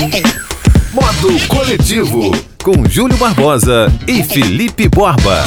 Modo Coletivo, com Júlio Barbosa e Felipe Borba.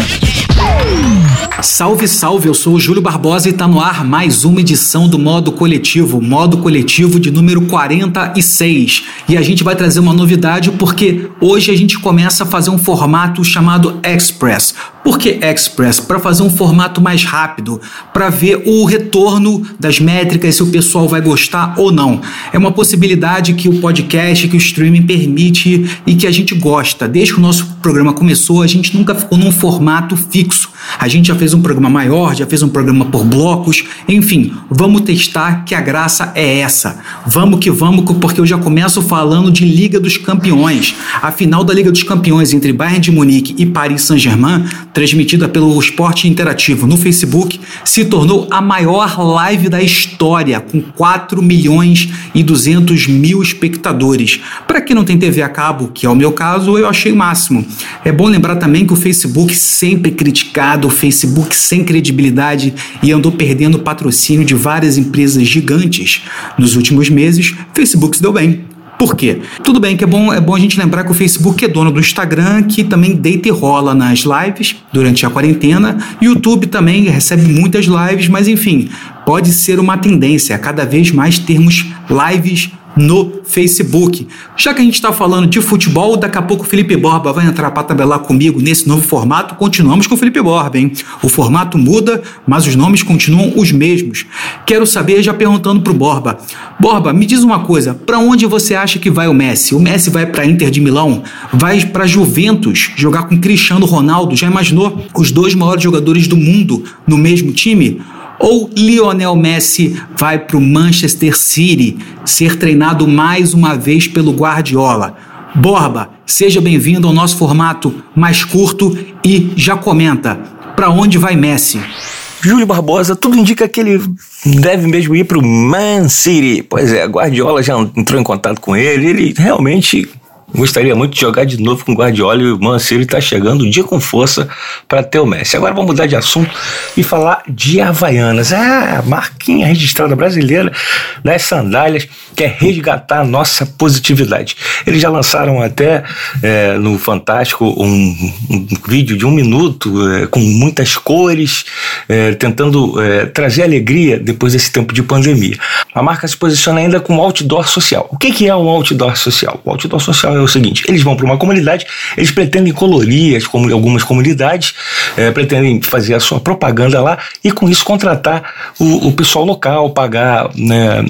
Salve, salve, eu sou o Júlio Barbosa e está no ar mais uma edição do Modo Coletivo, Modo Coletivo de número 46. E a gente vai trazer uma novidade porque hoje a gente começa a fazer um formato chamado Express. Por que Express? Para fazer um formato mais rápido, para ver o retorno das métricas, se o pessoal vai gostar ou não. É uma possibilidade que o podcast, que o streaming permite e que a gente gosta. Desde que o nosso programa começou, a gente nunca ficou num formato fixo. A gente já fez um programa maior, já fez um programa por blocos, enfim, vamos testar que a graça é essa. Vamos que vamos, porque eu já começo falando de Liga dos Campeões. A final da Liga dos Campeões entre Bayern de Munique e Paris Saint-Germain, transmitida pelo Esporte Interativo no Facebook, se tornou a maior live da história, com 4 milhões e 200 mil espectadores. Para quem não tem TV a cabo, que é o meu caso, eu achei o máximo. É bom lembrar também que o Facebook sempre criticado, o Facebook sem credibilidade e andou perdendo patrocínio de várias empresas gigantes. Nos últimos meses, Facebook se deu bem. Por quê? Tudo bem que é bom, é bom a gente lembrar que o Facebook é dono do Instagram, que também deita e rola nas lives durante a quarentena. YouTube também recebe muitas lives, mas enfim, pode ser uma tendência a cada vez mais termos lives no Facebook. Já que a gente está falando de futebol, daqui a pouco o Felipe Borba vai entrar para tabelar comigo nesse novo formato. Continuamos com o Felipe Borba, hein? O formato muda, mas os nomes continuam os mesmos. Quero saber, já perguntando para o Borba. Borba, me diz uma coisa: para onde você acha que vai o Messi? O Messi vai para Inter de Milão? Vai para Juventus jogar com Cristiano Ronaldo? Já imaginou os dois maiores jogadores do mundo no mesmo time? Ou Lionel Messi vai para o Manchester City ser treinado mais uma vez pelo Guardiola? Borba, seja bem-vindo ao nosso formato mais curto e já comenta: para onde vai Messi? Júlio Barbosa, tudo indica que ele deve mesmo ir para o Man City. Pois é, Guardiola já entrou em contato com ele, ele realmente Gostaria muito de jogar de novo com o Guardiola e o Mancini está chegando um dia com força para ter o Messi. Agora vamos mudar de assunto e falar de Havaianas. Ah, marquinha registrada brasileira das sandálias quer resgatar a nossa positividade. Eles já lançaram até é, no Fantástico um, um, vídeo de um minuto é, com muitas cores, é, tentando é, trazer alegria depois desse tempo de pandemia. A marca se posiciona ainda com outdoor social. O que, que é um outdoor social? O outdoor social é o seguinte: eles vão para uma comunidade, eles pretendem colorir as, algumas comunidades, é, pretendem fazer a sua propaganda lá e com isso contratar o, o pessoal local, pagar né,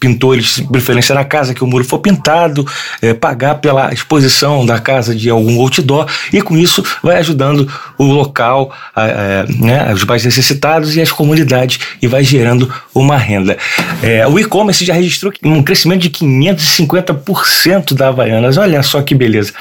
pintores, de preferência na casa que o muro for pintado, é, pagar pela exposição da casa de algum outdoor e com isso vai ajudando o local, a, a, né, os mais necessitados e as comunidades e vai gerando uma renda. É, o e-commerce já registrou um crescimento de 550% da Havaianas. Olha Olha só que beleza.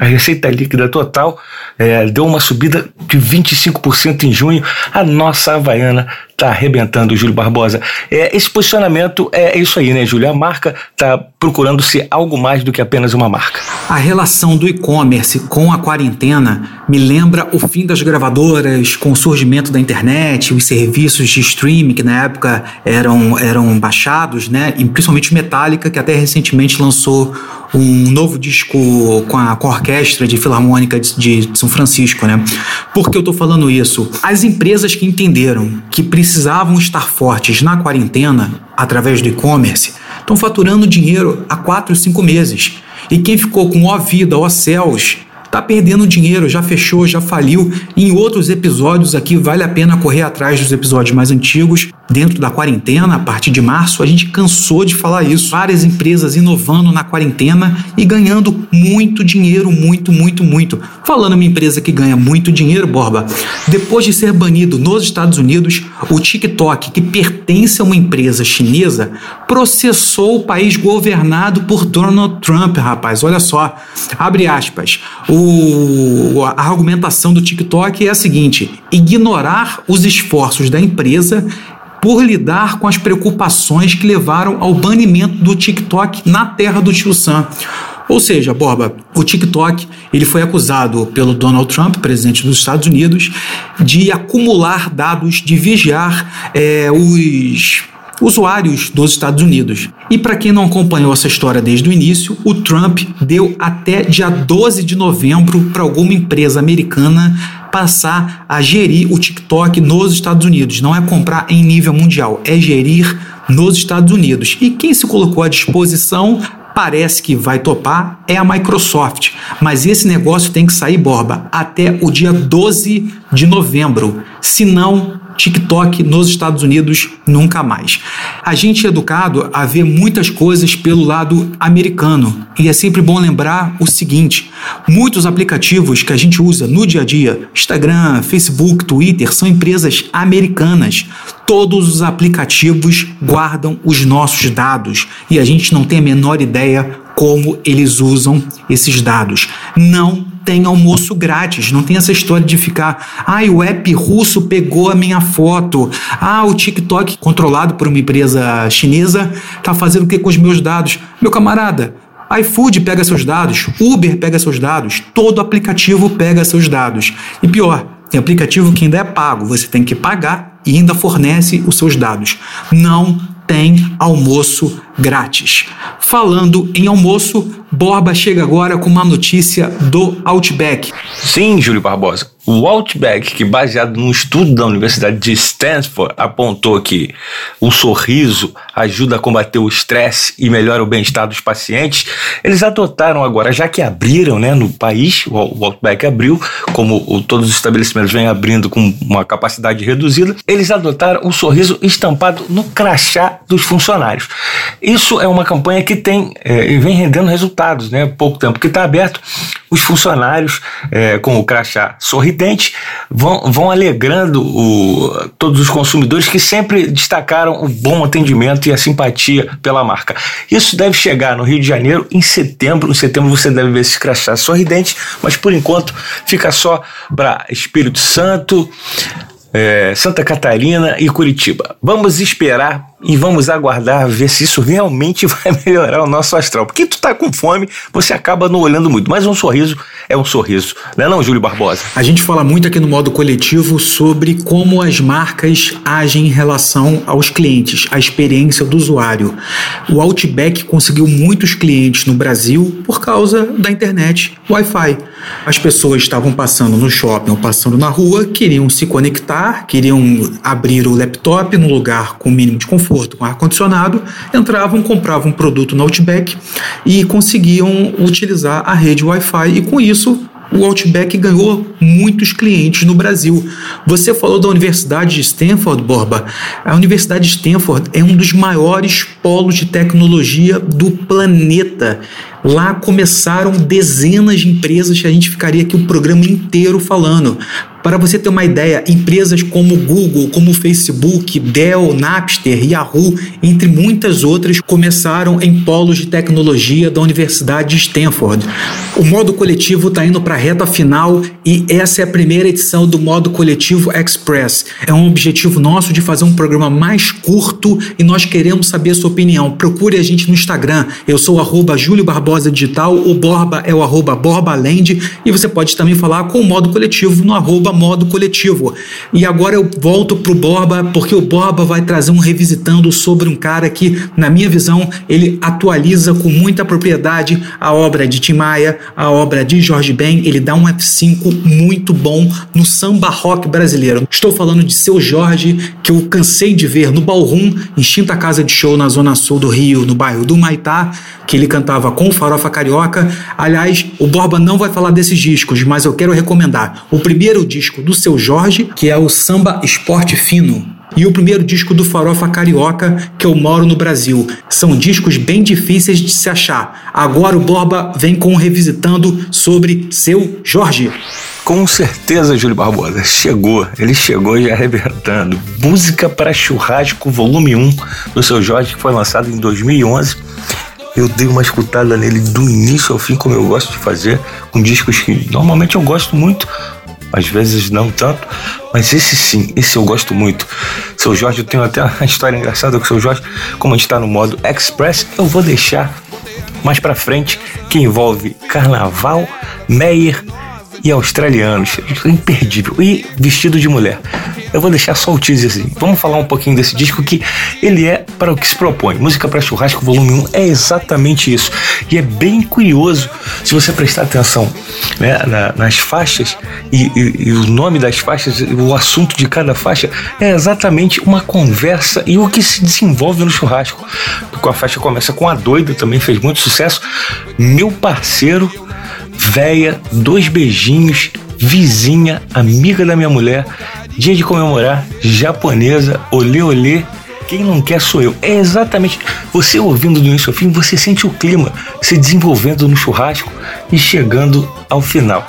A receita líquida total é, deu uma subida de 25% em junho. A nossa Havaiana está arrebentando, Júlio Barbosa. É, esse posicionamento é, é isso aí, né, Júlio? A marca está procurando ser algo mais do que apenas uma marca. A relação do e-commerce com a quarentena me lembra o fim das gravadoras, com o surgimento da internet, os serviços de streaming que na época eram, eram baixados, né? E principalmente Metallica, que até recentemente lançou um novo disco com a, orquestra de filarmônica de, de, São Francisco, né? Por que eu tô falando isso? As empresas que entenderam que precisavam estar fortes na quarentena, através do e-commerce, estão faturando dinheiro há 4, 5 meses. E quem ficou com ó vida, ó céus, tá perdendo dinheiro, já fechou, já faliu. Em outros episódios aqui vale a pena correr atrás dos episódios mais antigos dentro da quarentena, a partir de março, a gente cansou de falar isso. Várias empresas inovando na quarentena e ganhando muito dinheiro, muito, muito, muito. Falando uma empresa que ganha muito dinheiro, Borba, depois de ser banido nos Estados Unidos, o TikTok, que pertence a uma empresa chinesa, processou o país governado por Donald Trump, rapaz. Olha só, abre aspas. O, a argumentação do TikTok é a seguinte: ignorar os esforços da empresa por lidar com as preocupações que levaram ao banimento do TikTok na terra do tio Sam. Ou seja, Borba, o TikTok ele foi acusado pelo Donald Trump, presidente dos Estados Unidos, de acumular dados, de vigiar é, os usuários dos Estados Unidos. E para quem não acompanhou essa história desde o início, o Trump deu até dia 12 de novembro para alguma empresa americana passar a gerir o TikTok nos Estados Unidos. Não é comprar em nível mundial, é gerir nos Estados Unidos. E quem se colocou à disposição parece que vai topar é a Microsoft, mas esse negócio tem que sair borba até o dia 12 de novembro. Se não, TikTok nos Estados Unidos nunca mais. A gente é educado a ver muitas coisas pelo lado americano e é sempre bom lembrar o seguinte: muitos aplicativos que a gente usa no dia a dia, Instagram, Facebook, Twitter, são empresas americanas. Todos os aplicativos guardam os nossos dados e a gente não tem a menor ideia como eles usam esses dados. Não tem almoço grátis. Não tem essa história de ficar, ah, o app russo pegou a minha foto. Ah, o TikTok, controlado por uma empresa chinesa, está fazendo o que com os meus dados? Meu camarada, iFood pega seus dados, Uber pega seus dados, todo aplicativo pega seus dados. E pior, tem aplicativo que ainda é pago, você tem que pagar e ainda fornece os seus dados. Não tem almoço grátis. Falando em almoço, Borba chega agora com uma notícia do Outback. Sim, Júlio Barbosa. O Outback, que baseado num estudo da Universidade de Stanford, apontou que o sorriso ajuda a combater o estresse e melhora o bem-estar dos pacientes, eles adotaram agora, já que abriram né, no país, o Outback abriu, como todos os estabelecimentos vêm abrindo com uma capacidade reduzida, eles adotaram o sorriso estampado no crachá dos funcionários. Isso é uma campanha que tem é, vem rendendo resultados, né? Pouco tempo que está aberto, os funcionários é, com o crachá sorridente vão, vão alegrando o, todos os consumidores que sempre destacaram o bom atendimento e a simpatia pela marca. Isso deve chegar no Rio de Janeiro em setembro. Em setembro você deve ver esses crachás sorridentes, mas por enquanto fica só para Espírito Santo, é, Santa Catarina e Curitiba. Vamos esperar e vamos aguardar ver se isso realmente vai melhorar o nosso astral. Porque tu tá com fome, você acaba não olhando muito, mas um sorriso é um sorriso. Não é não, Júlio Barbosa? A gente fala muito aqui no modo coletivo sobre como as marcas agem em relação aos clientes, a experiência do usuário. O Outback conseguiu muitos clientes no Brasil por causa da internet Wi-Fi. As pessoas estavam passando no shopping ou passando na rua, queriam se conectar, queriam abrir o laptop num lugar com mínimo de conforto com ar-condicionado, entravam, compravam um produto no Outback e conseguiam utilizar a rede Wi-Fi e com isso o Outback ganhou muitos clientes no Brasil. Você falou da Universidade de Stanford, Borba. A Universidade de Stanford é um dos maiores polos de tecnologia do planeta. Lá começaram dezenas de empresas que a gente ficaria aqui o programa inteiro falando. Para você ter uma ideia, empresas como Google, como Facebook, Dell, Napster, Yahoo, entre muitas outras, começaram em polos de tecnologia da Universidade de Stanford. O modo coletivo está indo para a reta final e essa é a primeira edição do modo coletivo Express. É um objetivo nosso de fazer um programa mais curto e nós queremos saber a sua opinião. Procure a gente no Instagram. Eu sou o Júlio Barbosa Digital, o Borba é o arroba e você pode também falar com o modo coletivo no arroba modo coletivo. E agora eu volto pro Borba, porque o Borba vai trazer um revisitando sobre um cara que, na minha visão, ele atualiza com muita propriedade a obra de Tim Maia, a obra de Jorge Ben, ele dá um F5 muito bom no samba rock brasileiro. Estou falando de Seu Jorge, que eu cansei de ver no Ballroom, extinta casa de show na zona sul do Rio, no bairro do Maitá, que ele cantava com farofa carioca. Aliás, o Borba não vai falar desses discos, mas eu quero recomendar o primeiro disco do Seu Jorge, que é o Samba Esporte Fino e o primeiro disco do Farofa Carioca, que eu moro no Brasil. São discos bem difíceis de se achar. Agora o Borba vem com um revisitando sobre seu Jorge. Com certeza, Júlio Barbosa. Chegou, ele chegou já arrebentando. Música para Churrasco, volume 1 do seu Jorge, que foi lançado em 2011. Eu dei uma escutada nele do início ao fim, como eu gosto de fazer, com discos que normalmente eu gosto muito, às vezes não tanto, mas esse sim, esse eu gosto muito. Seu Jorge, eu tenho até uma história engraçada com o seu Jorge, como a gente está no modo Express, eu vou deixar mais para frente, que envolve carnaval, Meyer e australianos. Imperdível. E vestido de mulher. eu vou deixar só o teaser assim. Vamos falar um pouquinho desse disco que ele é para o que se propõe. Música para Churrasco Volume 1 é exatamente isso. E é bem curioso se você prestar atenção né, na, nas faixas e, e, e, o nome das faixas, o assunto de cada faixa é exatamente uma conversa e o que se desenvolve no churrasco. A faixa começa com a doida, também fez muito sucesso. Meu parceiro, véia, dois beijinhos, vizinha, amiga da minha mulher, dia de comemorar, japonesa, olê olê, quem não quer sou eu. É exatamente você ouvindo do início ao fim, você sente o clima se desenvolvendo no churrasco e chegando ao final.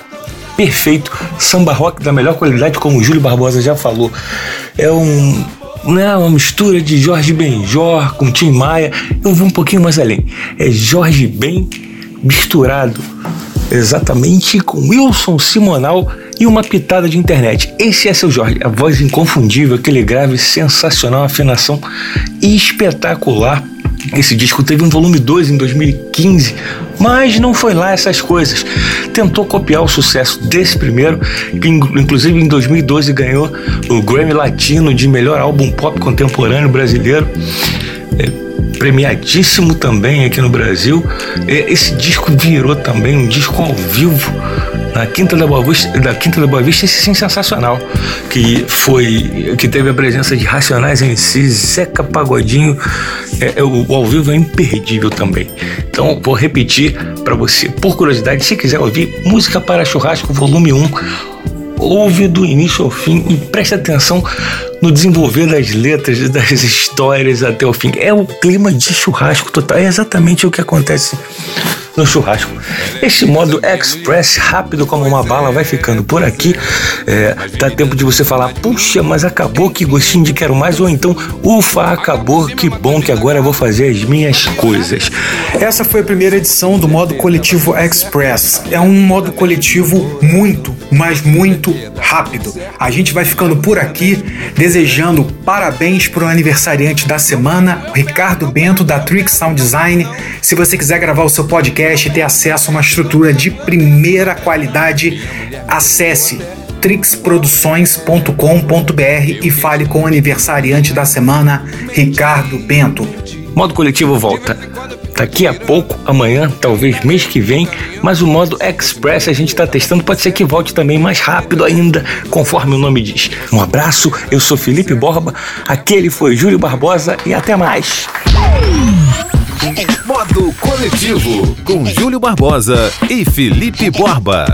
Perfeito, samba rock da melhor qualidade, como o Júlio Barbosa já falou. É um, né, uma mistura de Jorge Benjor com Tim Maia. Eu vou um pouquinho mais além. É Jorge Ben misturado exatamente com Wilson Simonal e uma pitada de internet. Esse é seu Jorge, a voz inconfundível, aquele grave sensacional, afinação espetacular. Esse disco teve um volume 2 em 2015, mas não foi lá essas coisas. Tentou copiar o sucesso desse primeiro, que inclusive em 2012 ganhou o Grammy Latino de melhor álbum pop contemporâneo brasileiro. É, premiadíssimo também aqui no Brasil. Esse disco virou também um disco ao vivo na Quinta da Boa Vista, da Quinta da Boa Vista, esse sim sensacional, que foi que teve a presença de Racionais MC, Zeca Pagodinho, é, é, o ao vivo é imperdível também. Então vou repetir para você, por curiosidade, se quiser ouvir música para churrasco volume 1, ouve do início ao fim e preste atenção no desenvolver das letras, das histórias até o fim. É o clima de churrasco total, é exatamente o que acontece no churrasco. Este modo express, rápido como uma bala, vai ficando por aqui. É, dá tempo de você falar, puxa, mas acabou, que gostinho de quero mais, ou então, ufa, acabou, que bom que agora eu vou fazer as minhas coisas. Essa foi a primeira edição do modo coletivo Express. É um modo coletivo muito, mas muito rápido. A gente vai ficando por aqui, desejando parabéns para o aniversariante da semana, Ricardo Bento, da Trick Sound Design. Se você quiser gravar o seu podcast e ter acesso a uma estrutura de primeira qualidade, acesse trixproduções.com.br e fale com o aniversariante da semana, Ricardo Bento. Modo coletivo volta daqui a pouco, amanhã, talvez mês que vem, mas o modo Express a gente está testando, pode ser que volte também mais rápido ainda, conforme o nome diz. Um abraço, eu sou Felipe Borba, aquele foi Júlio Barbosa e até mais. Modo Coletivo, com Júlio Barbosa e Felipe Borba.